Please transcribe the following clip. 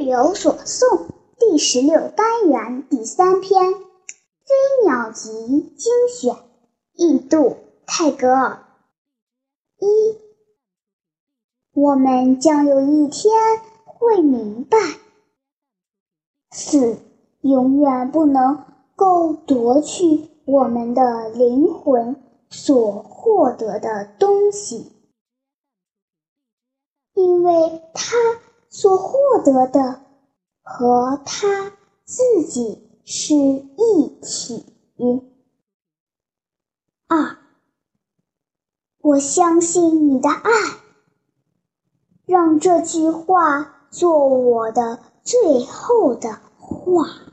日有所诵第十六单元第三篇《飞鸟集》精选，印度泰戈尔。一，我们将有一天会明白，死永远不能够夺去我们的灵魂所获得的东西，因为它。所获得的和他自己是一体。二，我相信你的爱，让这句话做我的最后的话。